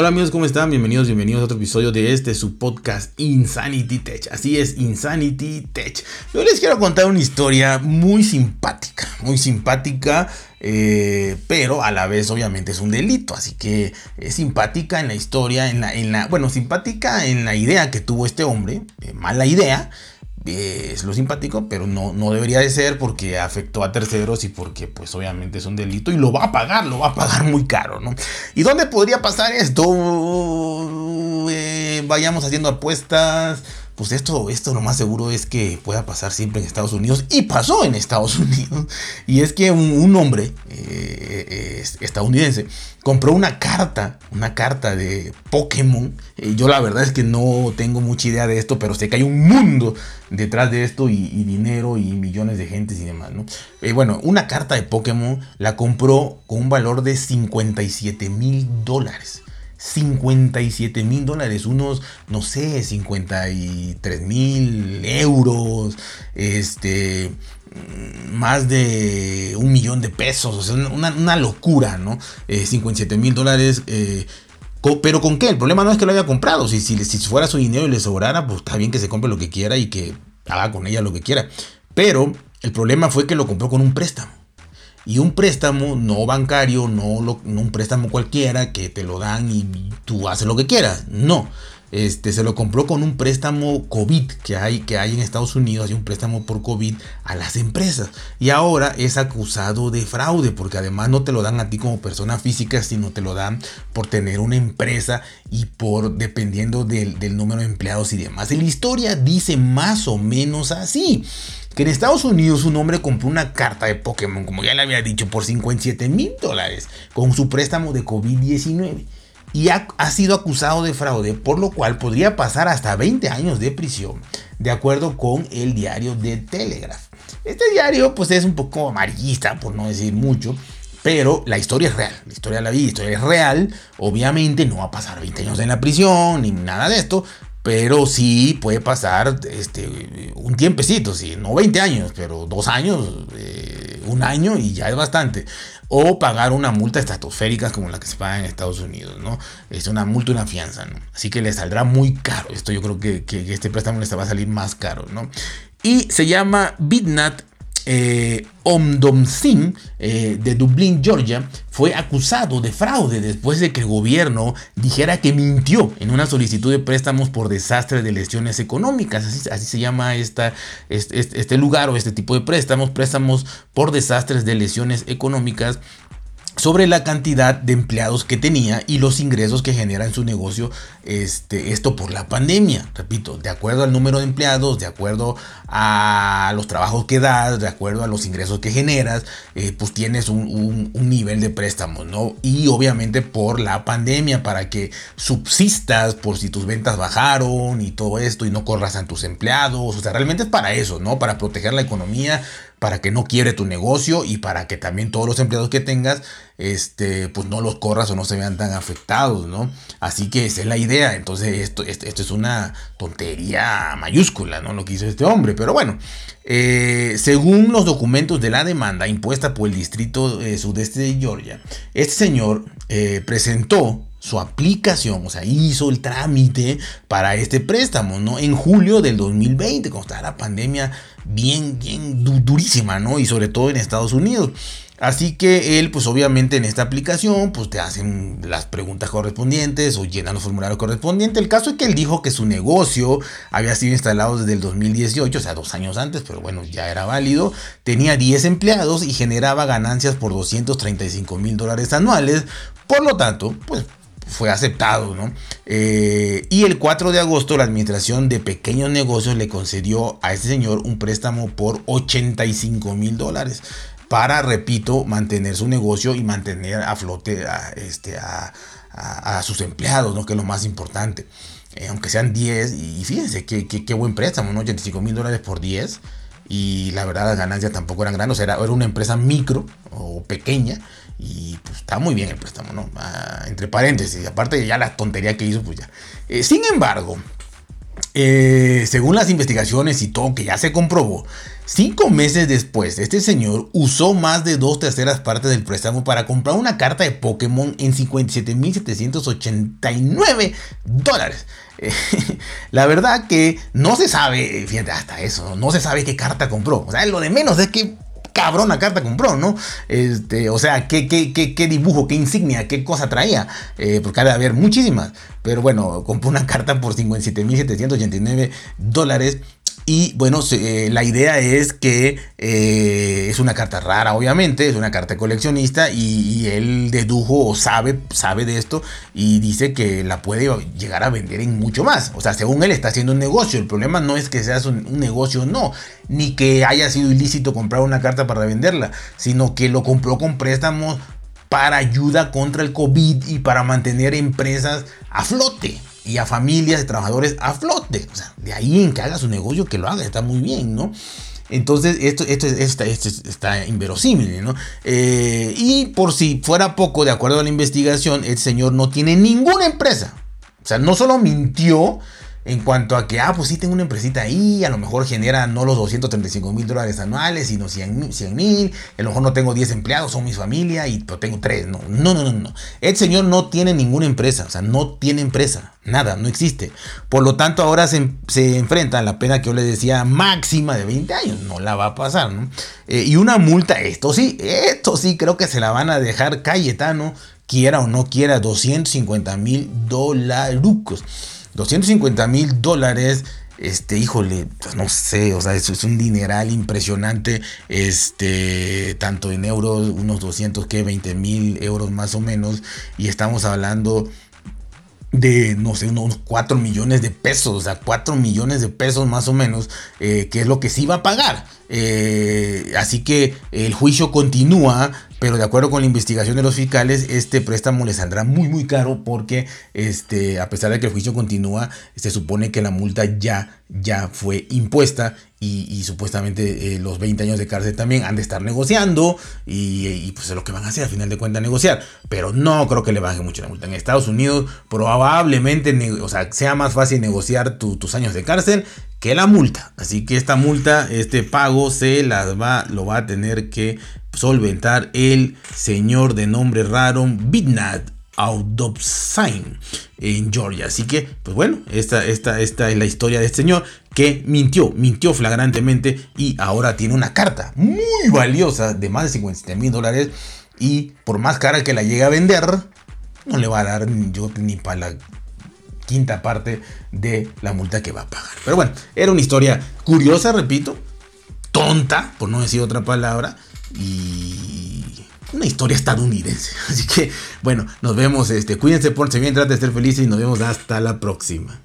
Hola amigos, ¿cómo están? Bienvenidos, bienvenidos a otro episodio de este, su podcast Insanity Tech. Así es, Insanity Tech. Yo les quiero contar una historia muy simpática, muy simpática, eh, pero a la vez obviamente es un delito. Así que es simpática en la historia, en la, en la bueno, simpática en la idea que tuvo este hombre, eh, mala idea, es lo simpático, pero no, no debería de ser porque afectó a terceros y porque pues obviamente es un delito y lo va a pagar, lo va a pagar muy caro, ¿no? ¿Y dónde podría pasar esto? Eh, vayamos haciendo apuestas pues esto, esto lo más seguro es que pueda pasar siempre en Estados Unidos y pasó en Estados Unidos. Y es que un, hombre eh, estadounidense compró una carta, una carta de Pokémon. Eh, yo la verdad es que no tengo mucha idea de esto, pero sé que hay un mundo detrás de esto y, dinero y millones de gentes y demás, ¿no? Eh, bueno, una carta de Pokémon la compró con un valor de 57 mil dólares. 57 mil dólares, unos, no sé, 53 mil euros, este, más de un millón de pesos, o sea, una, locura, ¿no? 57 eh, mil dólares. Eh, pero con qué? El problema no es que lo haya comprado. Si, si, si fuera su dinero y le sobrara, pues está bien que se compre lo que quiera y que haga con ella lo que quiera. Pero el problema fue que lo compró con un préstamo. Y un préstamo no bancario, no, un préstamo cualquiera que te lo dan y tú haces lo que quieras. No. Este, se lo compró con un préstamo COVID que hay, que hay en Estados Unidos, hay un préstamo por COVID a las empresas. Y ahora es acusado de fraude, porque además no te lo dan a ti como persona física, sino te lo dan por tener una empresa y por dependiendo del, del número de empleados y demás. La historia dice más o menos así que en Estados Unidos un hombre compró una carta de Pokémon, como ya le había dicho, por 57 mil dólares con su préstamo de COVID-19 y ha, sido acusado de fraude, por lo cual podría pasar hasta 20 años de prisión, de acuerdo con el diario de Telegraph. Este diario pues es un poco amarillista, por no decir mucho, pero la historia es real, la historia de la vida, la historia es real, obviamente no va a pasar 20 años en la prisión ni nada de esto, pero sí puede pasar este, un tiempecito, sí, no 20 años, pero dos años, eh, un año y ya es bastante. O pagar una multa estratosférica como la que se paga en Estados Unidos, ¿no? Es una multa, una fianza. Así que le saldrá muy caro. Esto yo creo que, que este préstamo le va a salir más caro, ¿no? Y se llama Bitnat eh, eh, de Dublín, Georgia, fue acusado de fraude después de que el gobierno dijera que mintió en una solicitud de préstamos por desastre de lesiones económicas. Así, se llama este, este lugar o este tipo de préstamos, préstamos por desastres de lesiones económicas sobre la cantidad de empleados que tenía y los ingresos que genera en su negocio este, esto por la pandemia. Repito, de acuerdo al número de empleados, de acuerdo a los trabajos que das, de acuerdo a los ingresos que generas, eh, pues tienes un, nivel de préstamos, ¿no? Y obviamente por la pandemia, para que subsistas por si tus ventas bajaron y todo esto y no corras a tus empleados. O sea, realmente es para eso, ¿no? Para proteger la economía, para que no quiebre tu negocio y para que también todos los empleados que tengas, este, pues no los corras o no se vean tan afectados, ¿no? Así que esa es la idea. Entonces esto, esto, es una tontería mayúscula, ¿no? Lo que hizo este hombre. Pero bueno, eh, según los documentos de la demanda impuesta por el distrito eh, sudeste de Georgia, este señor eh, presentó su aplicación, o sea, hizo el trámite para este préstamo, ¿no? En julio del 2020, cuando estaba la pandemia bien, bien durísima, ¿no? Y sobre todo en Estados Unidos. Así que él, pues obviamente en esta aplicación, pues te hacen las preguntas correspondientes o llenan los formularios correspondientes. El caso es que él dijo que su negocio había sido instalado desde el 2018, o sea, dos años antes, pero bueno, ya era válido. Tenía 10 empleados y generaba ganancias por 235 mil dólares anuales. Por lo tanto, pues fue aceptado, ¿no? Eh, y el 4 de agosto la Administración de Pequeños Negocios le concedió a este señor un préstamo por 85 mil dólares para, repito, mantener su negocio y mantener a flote a, este, a, sus empleados, ¿no? Que es lo más importante. Eh, aunque sean 10, y fíjense qué, qué, buen préstamo, ¿no? 85 mil dólares por 10. Y la verdad las ganancias tampoco eran grandes, o era, una empresa micro o pequeña y pues está muy bien el préstamo, ¿no? Ah, entre paréntesis, aparte ya la tontería que hizo, pues ya. Eh, sin embargo, Eh, según las investigaciones y todo que ya se comprobó, cinco meses después, este señor usó más de dos terceras partes del préstamo para comprar una carta de Pokémon en 57.789 dólares. la verdad que no se sabe, fíjate, hasta eso, no se sabe qué carta compró. O sea, lo de menos es que cabrona carta compró, ¿no? Este, o sea, qué, qué, qué, dibujo, qué insignia, qué cosa traía, eh, porque ha de haber muchísimas. Pero bueno, compró una carta por 57.789 dólares y bueno, eh, la idea es que eh, es una carta rara, obviamente, es una carta coleccionista y, él dedujo o sabe, sabe de esto y dice que la puede llegar a vender en mucho más. O sea, según él está haciendo un negocio. El problema no es que sea un, un negocio, no, ni que haya sido ilícito comprar una carta para venderla, sino que lo compró con préstamos para ayuda contra el COVID y para mantener empresas a flote y a familias de trabajadores a flote. O sea, de ahí en que haga su negocio, que lo haga, está muy bien, ¿no? Entonces, esto, esto, esto, esto está inverosímil, ¿no? Eh, y por si fuera poco, de acuerdo a la investigación, el señor no tiene ninguna empresa. O sea, no solo mintió, en cuanto a que, ah, pues sí tengo una empresita ahí, a lo mejor genera no los 235 mil dólares anuales, sino 100 mil, a lo mejor no tengo 10 empleados, son mi familia, y pero tengo 3, no, no, no, no, no. El señor no tiene ninguna empresa, o sea, no tiene empresa, nada, no existe. Por lo tanto, ahora se, se enfrenta a la pena que yo le decía máxima de 20 años, no la va a pasar, ¿no? Eh, y una multa, esto sí, esto sí creo que se la van a dejar Cayetano, quiera o no quiera, 250 mil dólares. 250 mil dólares. Este, híjole, pues no sé, o sea, eso es un dineral impresionante. Este, tanto en euros, unos 200 que 20 mil euros más o menos. Y estamos hablando de, no sé, unos 4 millones de pesos, o sea, 4 millones de pesos más o menos, eh, que es lo que sí va a pagar. Eh, así que el juicio continúa, pero de acuerdo con la investigación de los fiscales, este préstamo le saldrá muy muy caro porque este, a pesar de que el juicio continúa, se supone que la multa ya, ya fue impuesta y, supuestamente eh, los 20 años de cárcel también han de estar negociando y, pues es lo que van a hacer al final de cuentas negociar. Pero no creo que le baje mucho la multa. En Estados Unidos probablemente o sea, sea más fácil negociar tus años de cárcel que la multa. Así que esta multa, este pago se las va, lo va a tener que solventar el señor de nombre raro Bidnat Audopsain en Georgia. Así que, pues bueno, esta, esta, esta es la historia de este señor que mintió, mintió flagrantemente y ahora tiene una carta muy valiosa de más de 57 mil dólares y por más cara que la llegue a vender, no le va a dar ni para la quinta parte de la multa que va a pagar. Pero bueno, era una historia curiosa, repito, tonta, por no decir otra palabra, y una historia estadounidense. Así que, bueno, nos vemos, este, cuídense, por bien, traten de ser felices y nos vemos hasta la próxima.